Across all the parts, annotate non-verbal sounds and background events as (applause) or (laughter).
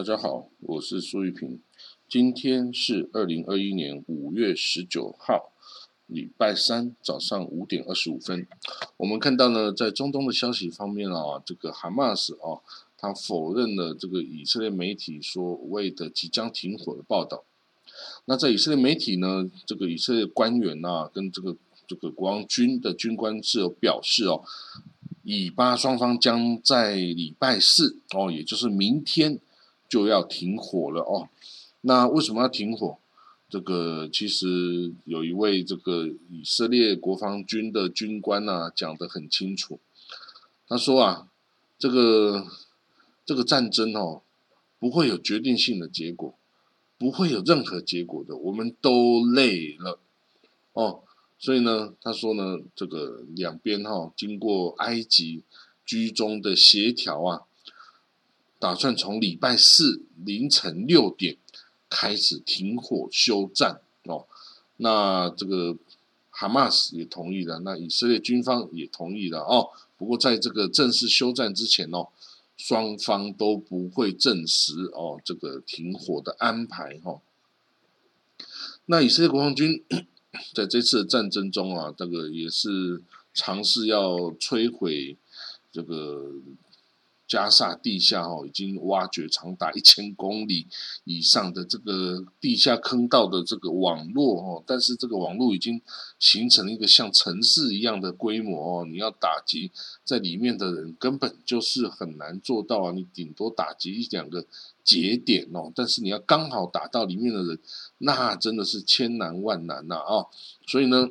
大家好，我是苏玉平。今天是二零二一年五月十九号，礼拜三早上五点二十五分。我们看到呢，在中东的消息方面啊，这个哈马斯啊，他否认了这个以色列媒体所谓的即将停火的报道。那在以色列媒体呢，这个以色列官员呐，跟这个这个国王军的军官是有表示哦，以巴双方将在礼拜四哦，也就是明天。就要停火了哦，那为什么要停火？这个其实有一位这个以色列国防军的军官呐讲得很清楚，他说啊，这个这个战争哦不会有决定性的结果，不会有任何结果的，我们都累了哦，所以呢，他说呢，这个两边哈经过埃及居中的协调啊。打算从礼拜四凌晨六点开始停火休战哦，那这个哈马斯也同意了，那以色列军方也同意了哦。不过在这个正式休战之前哦，双方都不会证实哦这个停火的安排哈。那以色列国防军在这次战争中啊，这个也是尝试要摧毁这个。加沙地下哦，已经挖掘长达一千公里以上的这个地下坑道的这个网络哦，但是这个网络已经形成了一个像城市一样的规模哦，你要打击在里面的人，根本就是很难做到啊！你顶多打击一两个节点哦，但是你要刚好打到里面的人，那真的是千难万难呐啊！所以呢，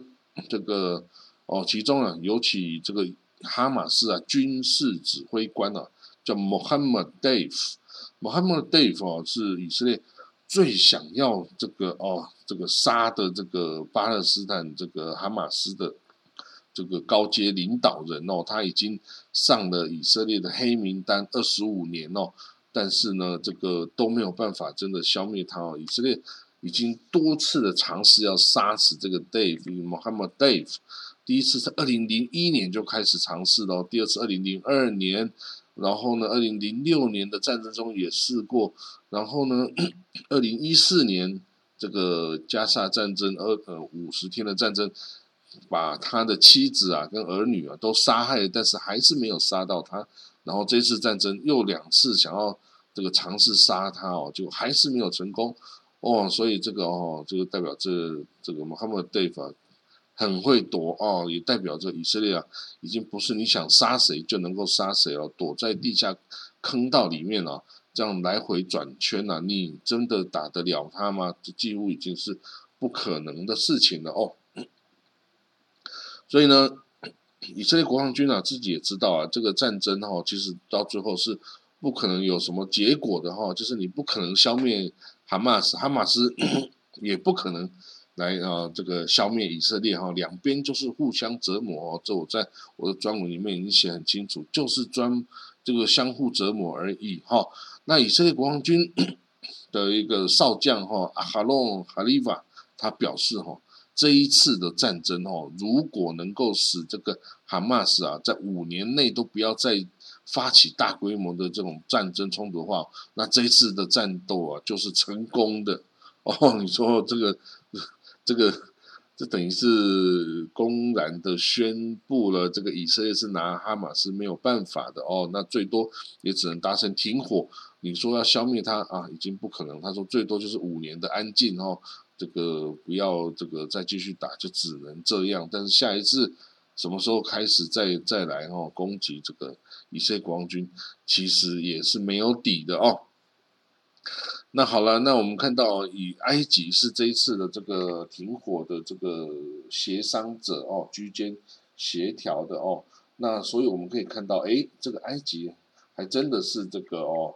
这个哦，其中啊，尤其这个哈马斯啊，军事指挥官啊。叫 Mohammed Dave，Mohammed Dave 哦，是以色列最想要这个哦，这个杀的这个巴勒斯坦这个哈马斯的这个高阶领导人哦，他已经上了以色列的黑名单二十五年哦，但是呢，这个都没有办法真的消灭他哦。以色列已经多次的尝试要杀死这个 Dave，Mohammed Dave，第一次是二零零一年就开始尝试了，第二次二零零二年。然后呢，二零零六年的战争中也试过。然后呢，二零一四年这个加沙战争，二呃五十天的战争，把他的妻子啊跟儿女啊都杀害，但是还是没有杀到他。然后这次战争又两次想要这个尝试杀他哦，就还是没有成功哦。所以这个哦，这个代表这这个 Mohammed Dave。很会躲哦，也代表着以色列啊，已经不是你想杀谁就能够杀谁了，躲在地下坑道里面啊，这样来回转圈啊，你真的打得了他吗？这几乎已经是不可能的事情了哦。所以呢，以色列国防军啊，自己也知道啊，这个战争哈，其实到最后是不可能有什么结果的哈，就是你不可能消灭哈马斯，哈马斯 (coughs) 也不可能。来啊，这个消灭以色列哈，两边就是互相折磨哦。这我在我的专文里面已经写很清楚，就是专这个相互折磨而已哈。那以色列国防军 (coughs) 的一个少将哈阿哈隆哈利瓦，他表示哈，这一次的战争哈，如果能够使这个哈马斯啊，在五年内都不要再发起大规模的这种战争冲突的话，那这一次的战斗啊，就是成功的哦。你说这个。这个，这等于是公然的宣布了，这个以色列是拿哈马斯没有办法的哦，那最多也只能达成停火。你说要消灭他啊，已经不可能。他说最多就是五年的安静哦，这个不要这个再继续打，就只能这样。但是下一次什么时候开始再再来哦攻击这个以色列国防军，其实也是没有底的哦。那好了，那我们看到以埃及是这一次的这个停火的这个协商者哦，居间协调的哦，那所以我们可以看到，哎，这个埃及还真的是这个哦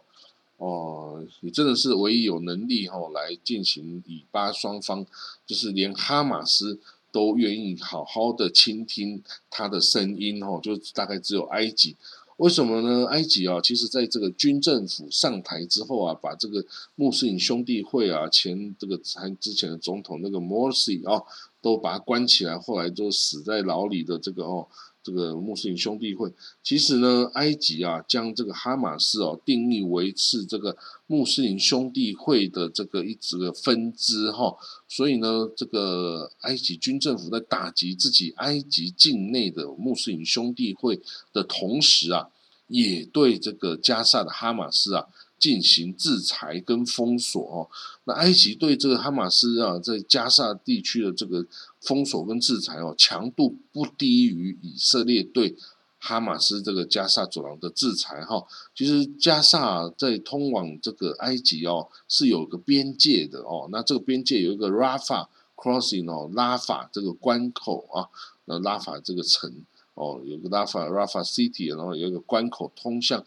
哦，你真的是唯一有能力哈来进行以巴双方，就是连哈马斯都愿意好好的倾听他的声音哦，就大概只有埃及。为什么呢？埃及啊，其实在这个军政府上台之后啊，把这个穆斯林兄弟会啊，前这个还之前的总统那个 Morsi 啊，都把他关起来，后来就死在牢里的这个哦，这个穆斯林兄弟会，其实呢，埃及啊将这个哈马斯哦定义为是这个穆斯林兄弟会的这个一个分支哈，所以呢，这个埃及军政府在打击自己埃及境内的穆斯林兄弟会的同时啊，也对这个加萨的哈马斯啊进行制裁跟封锁哦。那埃及对这个哈马斯啊在加沙地区的这个。封锁跟制裁哦，强度不低于以色列对哈马斯这个加沙走廊的制裁哈。其实加沙在通往这个埃及哦是有个边界的哦，那这个边界有一个 Rafa crossing 哦，拉法这个关口啊，那拉法这个城哦，有个拉法 Rafa city，然后有一个关口通向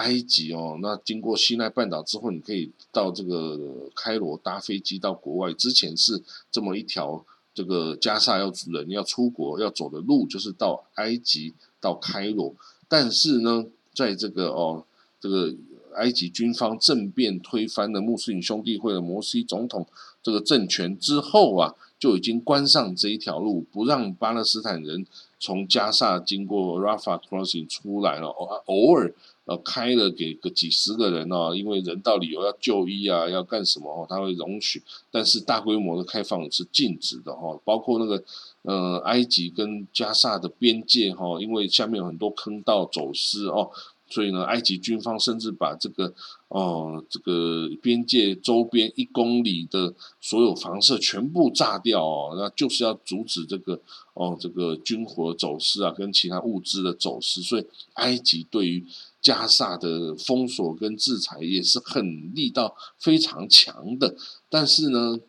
埃及哦。那经过西奈半岛之后，你可以到这个开罗搭飞机到国外。之前是这么一条。这个加沙要人要出国要走的路就是到埃及到开罗，但是呢，在这个哦，这个埃及军方政变推翻了穆斯林兄弟会的摩西总统这个政权之后啊，就已经关上这一条路，不让巴勒斯坦人从加沙经过 Rafah crossing 出来了，偶偶尔。呃，开了给个几十个人哦，因为人道理由要就医啊，要干什么哦，他会容许，但是大规模的开放是禁止的哈，包括那个呃埃及跟加萨的边界哈，因为下面有很多坑道走私哦，所以呢，埃及军方甚至把这个哦这个边界周边一公里的所有房舍全部炸掉哦，那就是要阻止这个哦这个军火走私啊，跟其他物资的走私，所以埃及对于加萨的封锁跟制裁也是很力道非常强的，但是呢，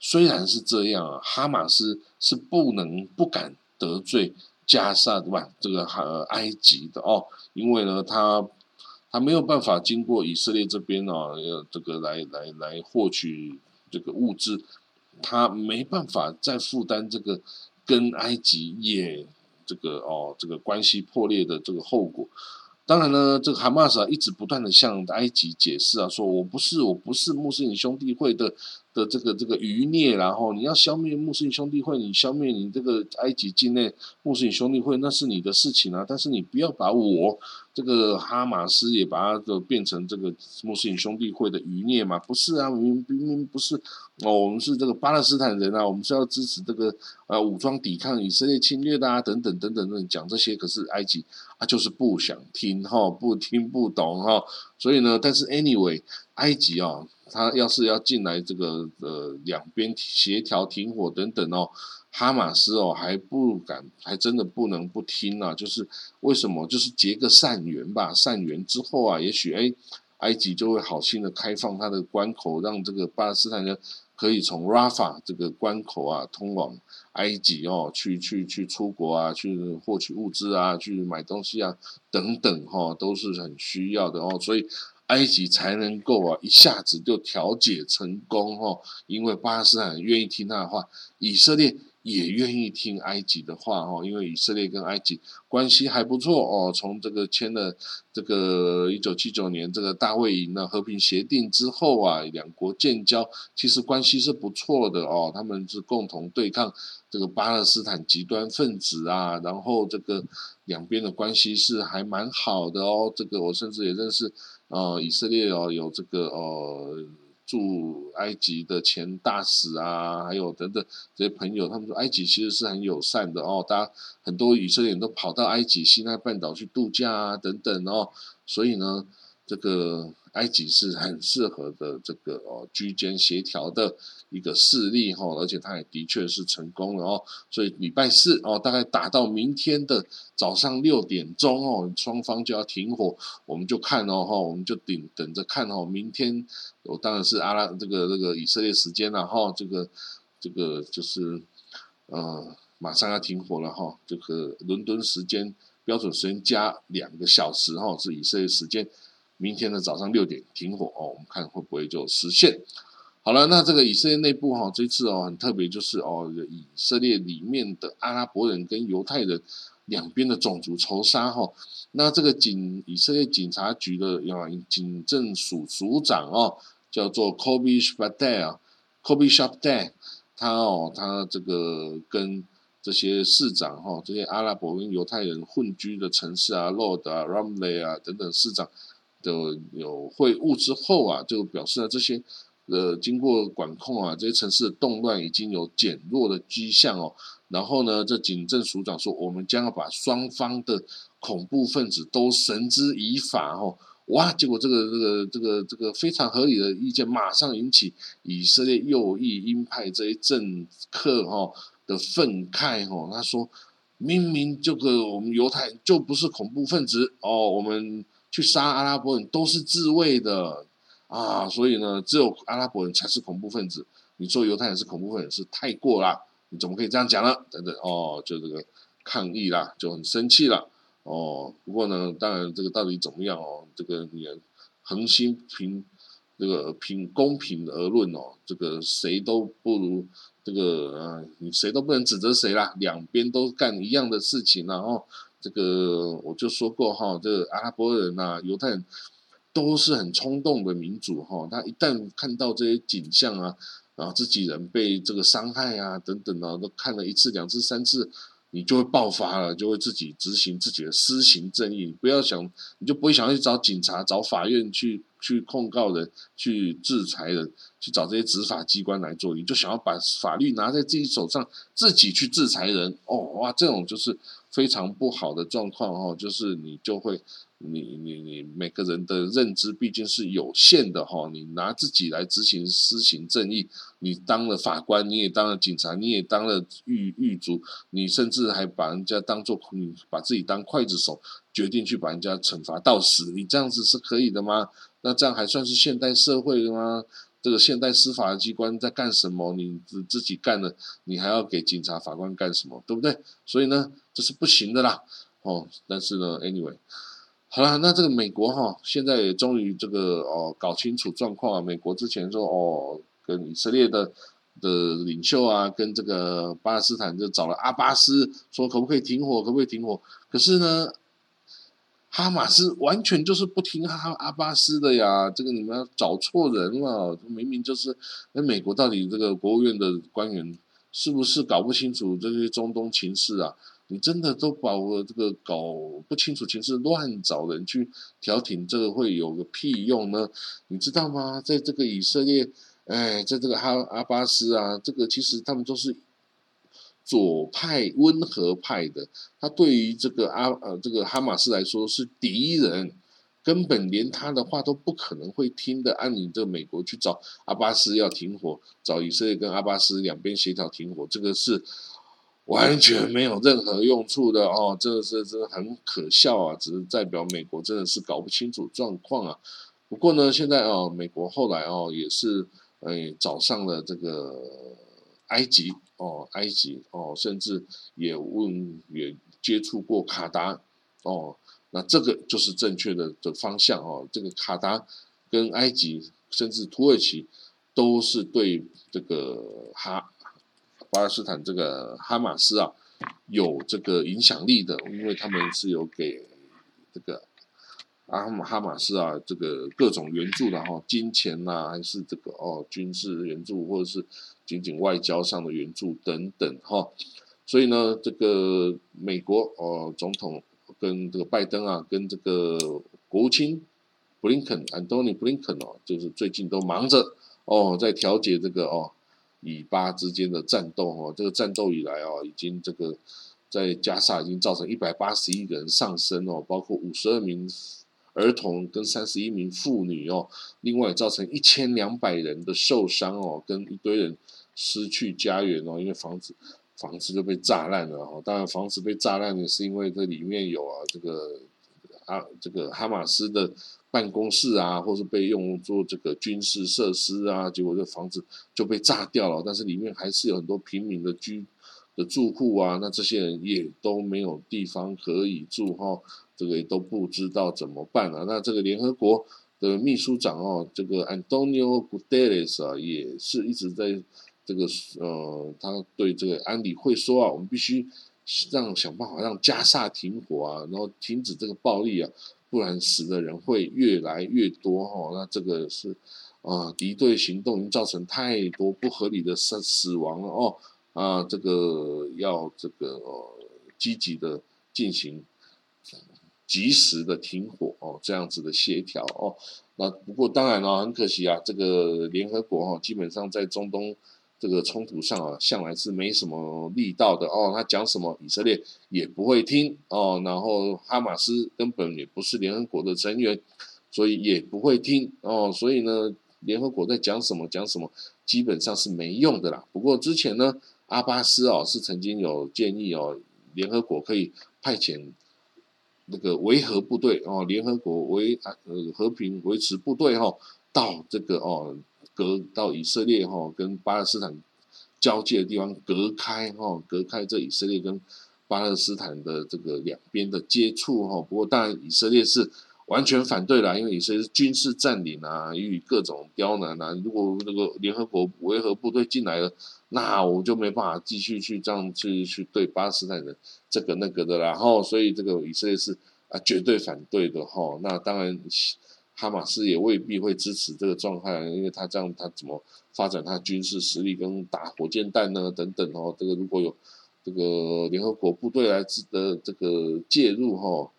虽然是这样啊，哈马斯是不能不敢得罪加萨对吧？这个哈埃及的哦，因为呢，他他没有办法经过以色列这边啊，这个来来来获取这个物资，他没办法再负担这个跟埃及也这个哦这个关系破裂的这个后果。当然呢，这个哈马斯啊，一直不断的向埃及解释啊，说我不是，我不是穆斯林兄弟会的。的这个这个余孽，然后你要消灭穆斯林兄弟会，你消灭你这个埃及境内穆斯林兄弟会，那是你的事情啊。但是你不要把我这个哈马斯也把它的变成这个穆斯林兄弟会的余孽嘛？不是啊，明明明不是哦，我们是这个巴勒斯坦人啊，我们是要支持这个呃武装抵抗以色列侵略的啊，等等等等等讲这些，可是埃及啊就是不想听哈，不听不懂哈，所以呢，但是 anyway，埃及啊。他要是要进来，这个呃两边协调停火等等哦，哈马斯哦还不敢，还真的不能不听啊。就是为什么？就是结个善缘吧，善缘之后啊，也许哎，埃及就会好心的开放它的关口，让这个巴勒斯坦人可以从 Rafa 这个关口啊通往埃及哦，去去去出国啊，去获取物资啊，去买东西啊等等哈，都是很需要的哦，所以。埃及才能够啊一下子就调解成功哦，因为巴勒斯坦愿意听他的话，以色列也愿意听埃及的话哦，因为以色列跟埃及关系还不错哦，从这个签了这个一九七九年这个大卫营的和平协定之后啊，两国建交，其实关系是不错的哦，他们是共同对抗这个巴勒斯坦极端分子啊，然后这个两边的关系是还蛮好的哦，这个我甚至也认识。呃，以色列哦，有这个呃驻埃及的前大使啊，还有等等这些朋友，他们说埃及其实是很友善的哦，大家很多以色列人都跑到埃及西奈半岛去度假啊，等等哦，所以呢，这个。埃及是很适合的这个哦居间协调的一个事例哈，而且它也的确是成功了哦。所以礼拜四哦，大概打到明天的早上六点钟哦，双方就要停火，我们就看哦哈，我们就等等着看哦。明天我当然是阿拉这个这个以色列时间了哈，这个这个就是呃马上要停火了哈，这个伦敦时间标准时间加两个小时哈，是以色列时间。明天的早上六点停火哦，我们看会不会就实现。好了，那这个以色列内部哈，这次哦很特别，就是哦以色列里面的阿拉伯人跟犹太人两边的种族仇杀哈。那这个警以色列警察局的啊警政署署长哦，叫做 Kobi Shabtai 啊，Kobi Shabtai，他哦他这个跟这些市长哈，这些阿拉伯跟犹太人混居的城市啊，Lord 啊，Ramle 啊等等市长的有会晤之后啊，就表示了这些呃经过管控啊，这些城市的动乱已经有减弱的迹象哦。然后呢，这警政署长说，我们将要把双方的恐怖分子都绳之以法哦。哇！结果这个这个这个这个非常合理的意见，马上引起以色列右翼鹰派这些政客哈的愤慨哈。他说：“明明这个我们犹太人就不是恐怖分子哦，我们去杀阿拉伯人都是自卫的啊，所以呢，只有阿拉伯人才是恐怖分子。你说犹太人是恐怖分子是太过了，你怎么可以这样讲呢？等等哦，就这个抗议啦，就很生气了。”哦，不过呢，当然这个到底怎么样哦？这个你恒心凭这个凭公平而论哦，这个谁都不如这个啊，你谁都不能指责谁啦，两边都干一样的事情，然后这个我就说过哈，这个阿拉伯人呐、犹太人都是很冲动的民主哈，他一旦看到这些景象啊，然后自己人被这个伤害啊等等啊，都看了一次、两次、三次。你就会爆发了，就会自己执行自己的私刑正义。不要想，你就不会想要去找警察、找法院去去控告人、去制裁人、去找这些执法机关来做。你就想要把法律拿在自己手上，自己去制裁人。哦，哇，这种就是非常不好的状况哦，就是你就会。你你你每个人的认知毕竟是有限的哈，你拿自己来执行施行正义，你当了法官，你也当了警察，你也当了狱狱卒，你甚至还把人家当做你把自己当刽子手，决定去把人家惩罚到死，你这样子是可以的吗？那这样还算是现代社会的吗？这个现代司法机关在干什么？你自自己干了，你还要给警察法官干什么？对不对？所以呢，这是不行的啦。哦，但是呢，anyway。好了，那这个美国哈，现在也终于这个哦搞清楚状况啊。美国之前说哦，跟以色列的的领袖啊，跟这个巴勒斯坦就找了阿巴斯，说可不可以停火，可不可以停火？可是呢，哈马斯完全就是不听哈阿巴斯的呀。这个你们找错人了，明明就是那美国到底这个国务院的官员是不是搞不清楚这些中东情势啊？你真的都把我这个搞不清楚情势，乱找人去调停，这个会有个屁用呢？你知道吗？在这个以色列，哎，在这个哈阿巴斯啊，这个其实他们都是左派温和派的，他对于这个阿呃这个哈马斯来说是敌人，根本连他的话都不可能会听的。按你这美国去找阿巴斯要停火，找以色列跟阿巴斯两边协调停火，这个是。完全没有任何用处的哦，这个是真的很可笑啊！只是代表美国真的是搞不清楚状况啊。不过呢，现在哦，美国后来哦也是哎找上了这个埃及哦，埃及哦，甚至也问也接触过卡达哦，那这个就是正确的的方向哦。这个卡达跟埃及甚至土耳其都是对这个哈。巴勒斯坦这个哈马斯啊，有这个影响力的，因为他们是有给这个阿姆哈马斯啊这个各种援助的哈，金钱呐，还是这个哦军事援助，或者是仅仅外交上的援助等等哈。所以呢，这个美国哦总统跟这个拜登啊，跟这个国务卿布林肯安东尼布林肯哦，就是最近都忙着哦在调解这个哦。以巴之间的战斗哦，这个战斗以来哦，已经这个在加沙已经造成一百八十一个人丧生哦，包括五十二名儿童跟三十一名妇女哦，另外造成一千两百人的受伤哦，跟一堆人失去家园哦，因为房子房子就被炸烂了哦，当然房子被炸烂也是因为这里面有啊这个啊这个哈马斯的。办公室啊，或是被用作这个军事设施啊，结果这房子就被炸掉了。但是里面还是有很多平民的居的住户啊，那这些人也都没有地方可以住哈，这个也都不知道怎么办啊。那这个联合国的秘书长哦，这个 Antonio Guterres 啊，也是一直在这个呃，他对这个安理会说啊，我们必须让想办法让加沙停火啊，然后停止这个暴力啊。不然死的人会越来越多哈，那这个是啊敌对行动已经造成太多不合理的死死亡了哦，啊，这个要这个积极的进行及时的停火哦，这样子的协调哦。那不过当然了，很可惜啊，这个联合国哈，基本上在中东这个冲突上啊，向来是没什么力道的哦。他讲什么，以色列也不会听哦。然后哈马斯根本也不是联合国的成员，所以也不会听哦。所以呢，联合国在讲什么讲什么，基本上是没用的啦。不过之前呢，阿巴斯哦是曾经有建议哦，联合国可以派遣。那个维和部队哦，联合国维呃和平维持部队哈，到这个哦隔到以色列哈跟巴勒斯坦交界的地方隔开哈，隔开这以色列跟巴勒斯坦的这个两边的接触哈。不过当然以色列是完全反对啦，因为以色列是军事占领啊，与各种刁难啊。如果那个联合国维和部队进来了，那我就没办法继续去这样去去对巴勒斯坦人。这个那个的，然后所以这个以色列是啊绝对反对的哈。那当然，哈马斯也未必会支持这个状态，因为他这样他怎么发展他军事实力跟打火箭弹呢？等等哦。这个如果有这个联合国部队来的这个介入哈，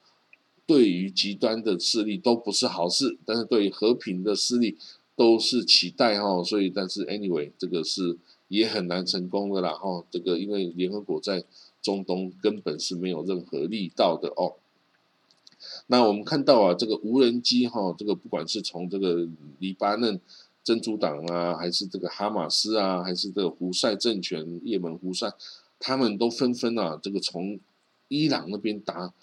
对于极端的势力都不是好事，但是对于和平的势力都是期待哈。所以，但是 anyway，这个是也很难成功的啦哈。这个因为联合国在。中东根本是没有任何力道的哦。那我们看到啊，这个无人机哈，这个不管是从这个黎巴嫩真主党啊，还是这个哈马斯啊，还是这个胡塞政权、也门胡塞，他们都纷纷啊，这个从伊朗那边打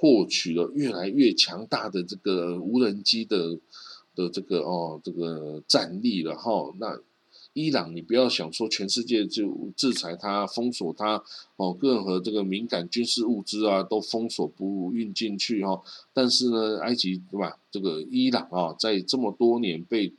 获取了越来越强大的这个无人机的的这个哦这个战力了哈。那伊朗，你不要想说全世界就制裁它、封锁它哦，任何这个敏感军事物资啊都封锁不运进去哈。但是呢，埃及对吧？这个伊朗啊，在这么多年被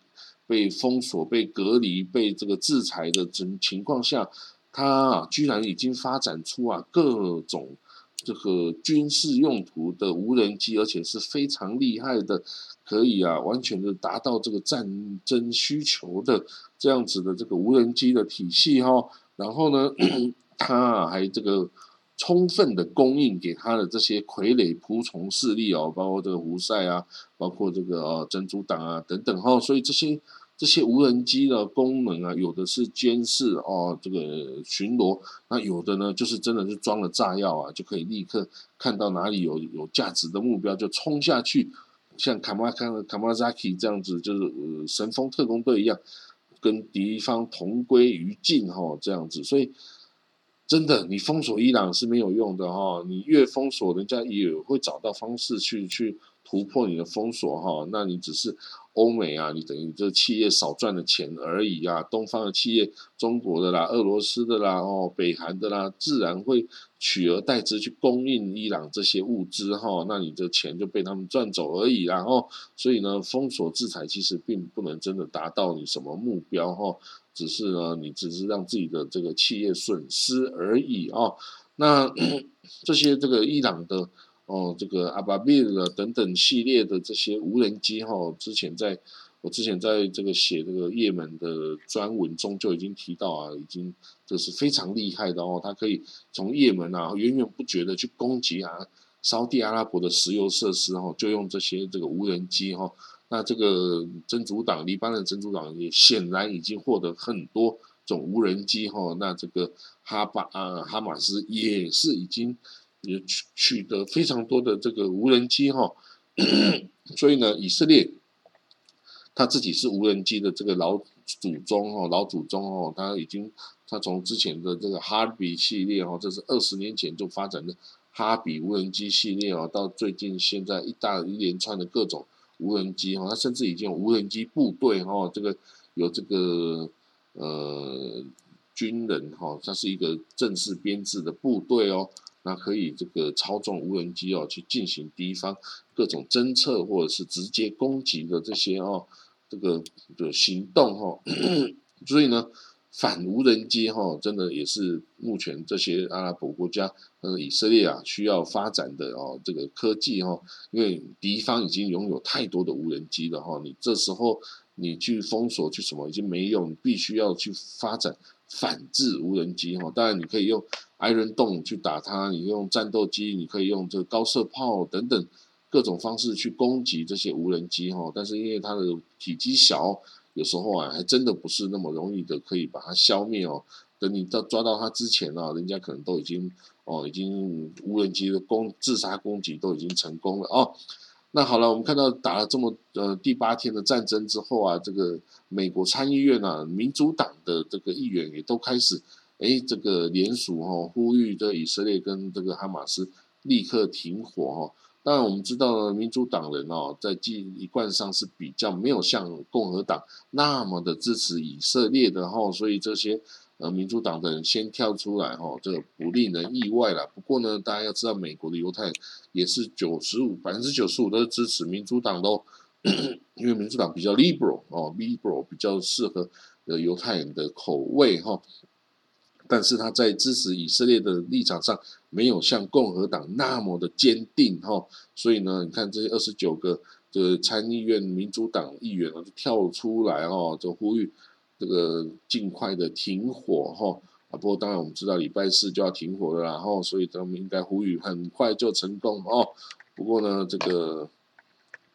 被封锁、被隔离、被这个制裁的情情况下，它啊居然已经发展出啊各种这个军事用途的无人机，而且是非常厉害的。可以啊，完全的达到这个战争需求的这样子的这个无人机的体系哈，然后呢，他还这个充分的供应给他的这些傀儡仆从势力哦，包括这个胡塞啊，包括这个呃珍珠党啊等等哈，所以这些这些无人机的功能啊，有的是监视哦，这个巡逻，那有的呢就是真的是装了炸药啊，就可以立刻看到哪里有有价值的目标就冲下去。像卡马卡卡马扎基这样子，就是呃神风特工队一样，跟敌方同归于尽哈，这样子，所以真的，你封锁伊朗是没有用的哈，你越封锁，人家也会找到方式去去突破你的封锁哈，那你只是。欧美啊，你等于这企业少赚的钱而已啊。东方的企业，中国的啦、俄罗斯的啦、哦、北韩的啦，自然会取而代之去供应伊朗这些物资哈。那你的钱就被他们赚走而已。然后，所以呢，封锁制裁其实并不能真的达到你什么目标哈，只是呢，你只是让自己的这个企业损失而已啊。那 (clears throat) 这些这个伊朗的。哦，这个阿巴比尔等等系列的这些无人机哈，之前在我之前在这个写这个也门的专文中就已经提到啊，已经这是非常厉害的哦，它可以从也门啊源源不绝的去攻击啊，沙地阿拉伯的石油设施哈，就用这些这个无人机哈。那这个真主党黎巴嫩真主党也显然已经获得很多种无人机哈，那这个哈巴啊哈马斯也是已经。也取取得非常多的这个无人机哈，所以呢，以色列他自己是无人机的这个老祖宗哦，老祖宗哦，他已经他从之前的这个哈比系列哦，这是二十年前就发展的哈比无人机系列哦，到最近现在一大一连串的各种无人机哈，他甚至已经有无人机部队哈，这个有这个呃军人哈，它是一个正式编制的部队哦。那可以这个操纵无人机哦，去进行敌方各种侦测或者是直接攻击的这些哦，这个的行动哈。(clears throat) 所以呢，反无人机哈，真的也是目前这些阿拉伯国家，呃，以色列啊，需要发展的哦，这个科技哈。因为敌方已经拥有太多的无人机了哈，你这时候你去封锁去什么已经没用，你必须要去发展。反制无人机哈。当然你可以用 Iron Dome 去打它，你用战斗机，你可以用这个高射炮等等各种方式去攻击这些无人机哈。但是因为它的体积小，有时候啊还真的不是那么容易的可以把它消灭哦。等你到抓到它之前呢，人家可能都已经哦，已经无人机的攻自杀攻击都已经成功了哦。那好了，我们看到打了这么呃第八天的战争之后啊，这个美国参议院啊，民主党的这个议员也都开始哎这个联署哈，呼吁这以色列跟这个哈马斯立刻停火哈。当然我们知道呢民主党人哦，在一一贯上是比较没有像共和党那么的支持以色列的哈，所以这些。呃，民主党的人先跳出来，哈，这个不令人意外了。不过呢，大家要知道，美国的犹太也是九十五百分之九十五都是支持民主党的，(coughs) 因为民主党比较 liberal 哦，liberal 比较适合呃犹太人的口味哈。但是他在支持以色列的立场上，没有像共和党那么的坚定哈。所以呢，你看这些二十九个的参议院民主党议员啊，就跳出来哦，就呼吁。这个尽快的停火哈啊！不过当然我们知道礼拜四就要停火了，然后所以他们应该呼吁很快就成功哦。不过呢，这个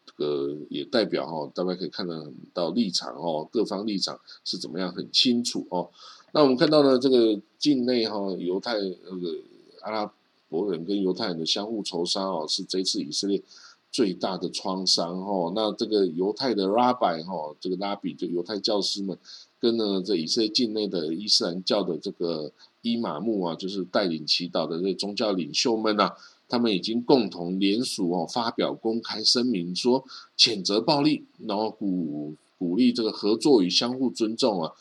这个也代表哈，大家可以看得到立场哦，各方立场是怎么样很清楚哦。那我们看到呢，这个境内哈犹太那个阿拉伯人跟犹太人的相互仇杀哦，是这次以色列最大的创伤哈。那这个犹太的拉拜哈，这个拉比就犹太教师们。跟呢，这以色列境内的伊斯兰教的这个伊玛目啊，就是带领祈祷的这宗教领袖们啊，他们已经共同联署哦，发表公开声明，说谴责暴力，然后鼓鼓励这个合作与相互尊重啊，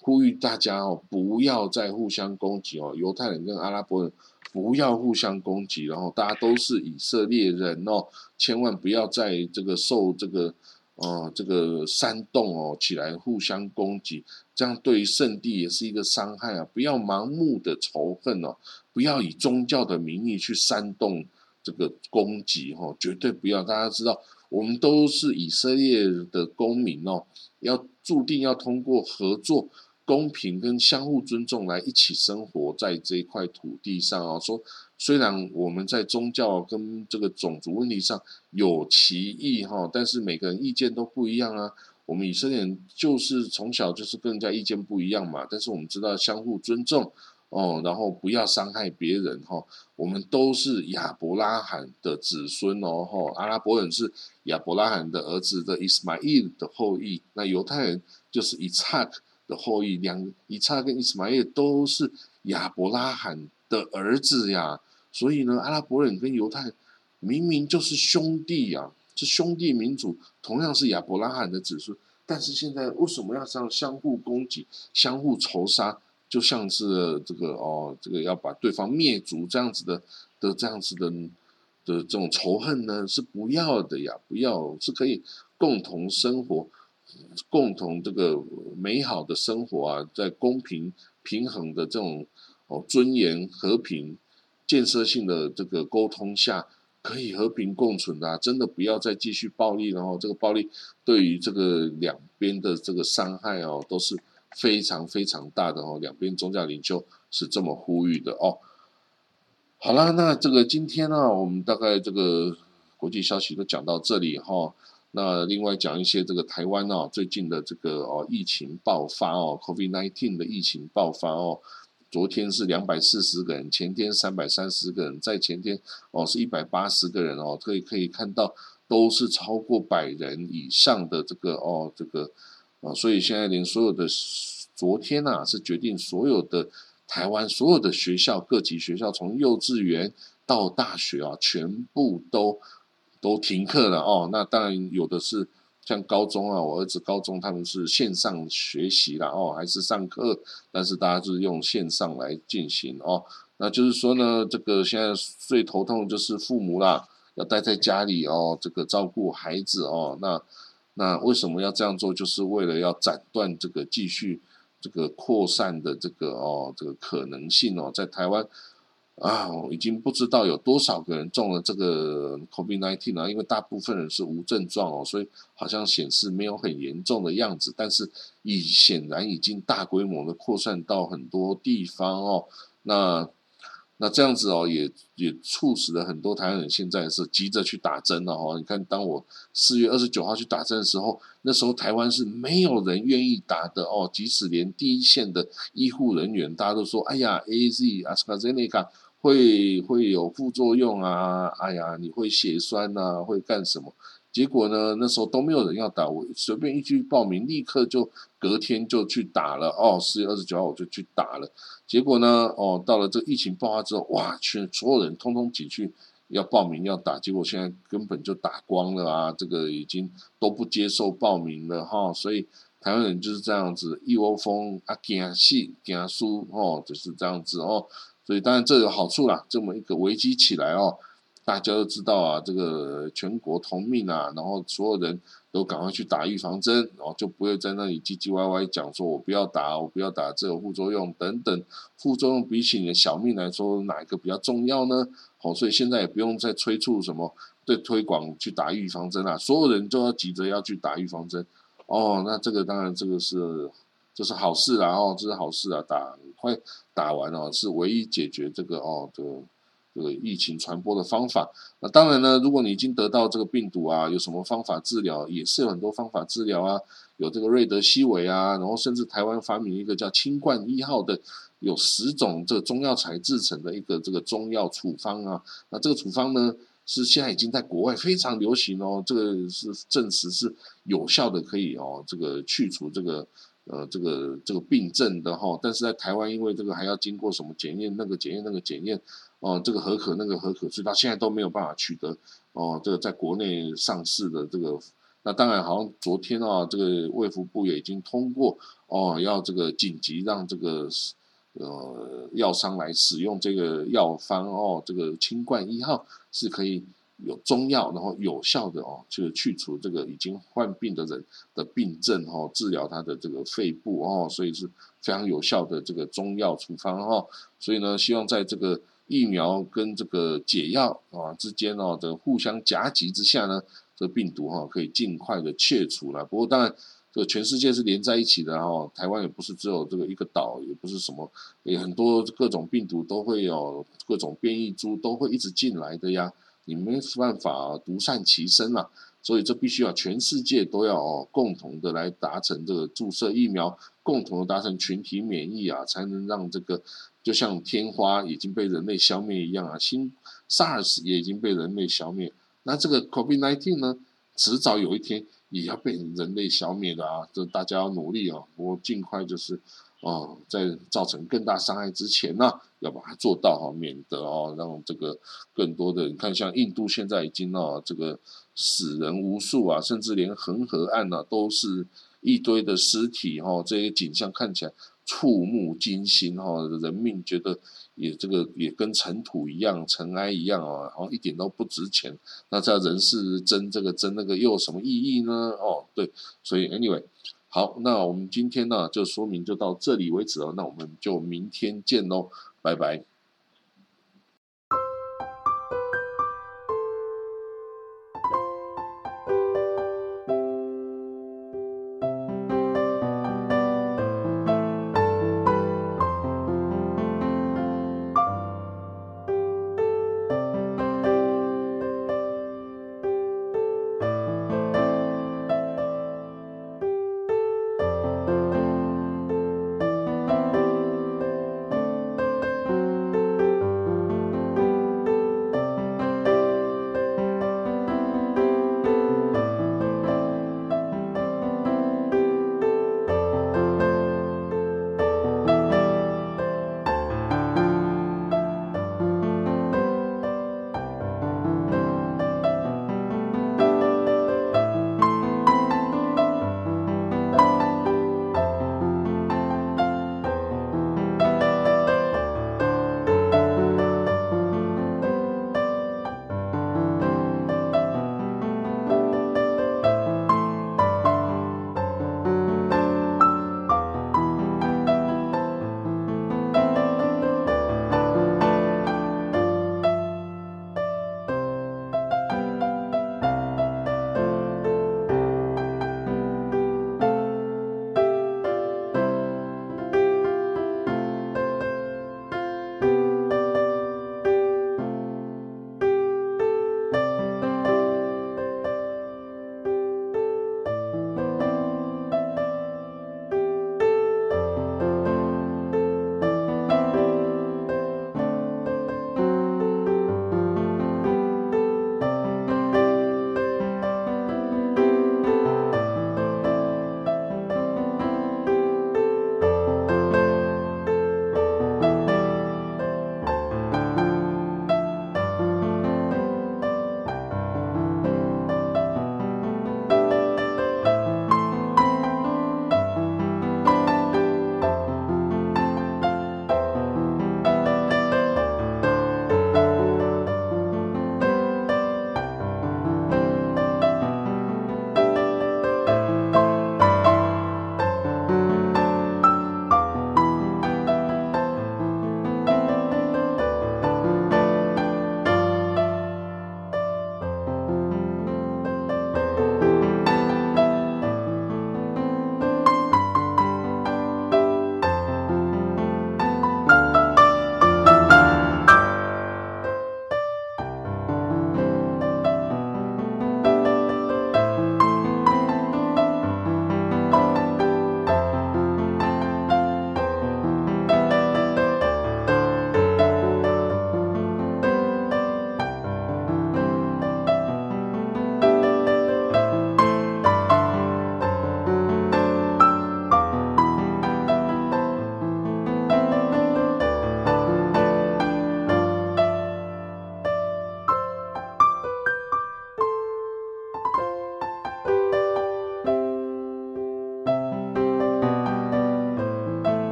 呼吁大家哦，不要再互相攻击哦，犹太人跟阿拉伯人不要互相攻击，然后大家都是以色列人哦，千万不要在这个受这个。哦，这个煽动哦起来互相攻击，这样对于圣地也是一个伤害啊！不要盲目的仇恨哦，不要以宗教的名义去煽动这个攻击哦，绝对不要！大家知道，我们都是以色列的公民哦，要注定要通过合作。公平跟相互尊重来一起生活在这一块土地上啊！说虽然我们在宗教跟这个种族问题上有歧义哈，但是每个人意见都不一样啊。我们以色列人就是从小就是跟人家意见不一样嘛，但是我们知道相互尊重哦，然后不要伤害别人哈。我们都是亚伯拉罕的子孙哦哈，阿拉伯人是亚伯拉罕的儿子的伊斯玛仪的后裔，那犹太人就是以撒。的后裔，两以撒跟伊斯玛叶都是亚伯拉罕的儿子呀，所以呢，阿拉伯人跟犹太明明就是兄弟呀，是兄弟民族，同样是亚伯拉罕的子孙，但是现在为什么要这样相互攻击、相互仇杀？就像是这个哦，这个要把对方灭族这样子的的这样子的的这种仇恨呢，是不要的呀，不要是可以共同生活。共同这个美好的生活啊，在公平平衡的这种哦尊严、和平、建设性的这个沟通下，可以和平共存的，真的不要再继续暴力然后这个暴力对于这个两边的这个伤害哦，都是非常非常大的哦。两边宗教领袖是这么呼吁的哦。好了，那这个今天呢，我们大概这个国际消息都讲到这里哈。那另外讲一些这个台湾哦，最近的这个哦疫情爆发哦，COVID-19 的疫情爆发哦，昨天是两百四十个人，前天三百三十个人，在前天哦是一百八十个人哦，可以可以看到都是超过百人以上的这个哦这个啊，所以现在连所有的昨天呐是决定所有的台湾所有的学校各级学校从幼稚园到大学啊，全部都。都停课了哦，那当然有的是像高中啊，我儿子高中他们是线上学习了哦，还是上课，但是大家就是用线上来进行哦。那就是说呢，这个现在最头痛就是父母啦，要待在家里哦，这个照顾孩子哦。那那为什么要这样做？就是为了要斩断这个继续这个扩散的这个哦这个可能性哦，在台湾。啊，已经不知道有多少个人中了这个 COVID-19 了，因为大部分人是无症状哦，所以好像显示没有很严重的样子，但是已显然已经大规模的扩散到很多地方哦，那。那这样子哦，也也促使了很多台湾人现在是急着去打针了哈。你看，当我四月二十九号去打针的时候，那时候台湾是没有人愿意打的哦。即使连第一线的医护人员，大家都说：“哎呀，A Z、阿斯卡泽内卡会会有副作用啊，哎呀，你会血栓呐，会干什么？”结果呢？那时候都没有人要打，我随便一去报名，立刻就隔天就去打了。哦，四月二十九号我就去打了。结果呢？哦，到了这疫情爆发之后，哇，全所有人通通挤去要报名要打，结果现在根本就打光了啊！这个已经都不接受报名了哈。所以台湾人就是这样子，一窝蜂啊，惊死惊输哦，就是这样子哦。所以当然这有好处啦，这么一个危机起来哦。大家都知道啊，这个全国同命啊，然后所有人都赶快去打预防针，然后就不会在那里唧唧歪歪讲说“我不要打，我不要打，这有副作用”等等。副作用比起你的小命来说，哪一个比较重要呢？哦，所以现在也不用再催促什么对推广去打预防针啊，所有人都要急着要去打预防针。哦，那这个当然这个是这是好事啊，哦，这是好事啊，打快打完哦，是唯一解决这个哦的。这个疫情传播的方法，那当然呢，如果你已经得到这个病毒啊，有什么方法治疗，也是有很多方法治疗啊，有这个瑞德西韦啊，然后甚至台湾发明一个叫清冠一号的，有十种这个中药材制成的一个这个中药处方啊，那这个处方呢，是现在已经在国外非常流行哦，这个是证实是有效的，可以哦，这个去除这个。呃，这个这个病症的哈，但是在台湾，因为这个还要经过什么检验，那个检验，那个检验，哦，这个合可，那个合可，所以到现在都没有办法取得哦，这个在国内上市的这个，那当然，好像昨天啊，这个卫福部也已经通过哦，要这个紧急让这个呃药商来使用这个药方哦，这个清冠一号是可以。有中药，然后有效的哦，就是去除这个已经患病的人的病症哦，治疗他的这个肺部哦，所以是非常有效的这个中药处方哦。所以呢，希望在这个疫苗跟这个解药啊之间哦的互相夹击之下呢，这病毒哈可以尽快的切除了。不过当然，这全世界是连在一起的哈，台湾也不是只有这个一个岛，也不是什么，也很多各种病毒都会有各种变异株都会一直进来的呀。你没办法独善其身啊，所以这必须要全世界都要共同的来达成这个注射疫苗，共同的达成群体免疫啊，才能让这个就像天花已经被人类消灭一样啊，新 SARS 也已经被人类消灭，那这个 COVID-19 呢，迟早有一天也要被人类消灭的啊，这大家要努力哦，我尽快就是。哦，在造成更大伤害之前呢，要把它做到哈，免得哦让这个更多的你看，像印度现在已经哦这个死人无数啊，甚至连恒河岸呢都是一堆的尸体哈，这些景象看起来触目惊心哈，人命觉得也这个也跟尘土一样，尘埃一样啊，好像一点都不值钱。那在人世争这个争那个又有什么意义呢？哦，对，所以 anyway。好，那我们今天呢就说明就到这里为止了，那我们就明天见喽，拜拜。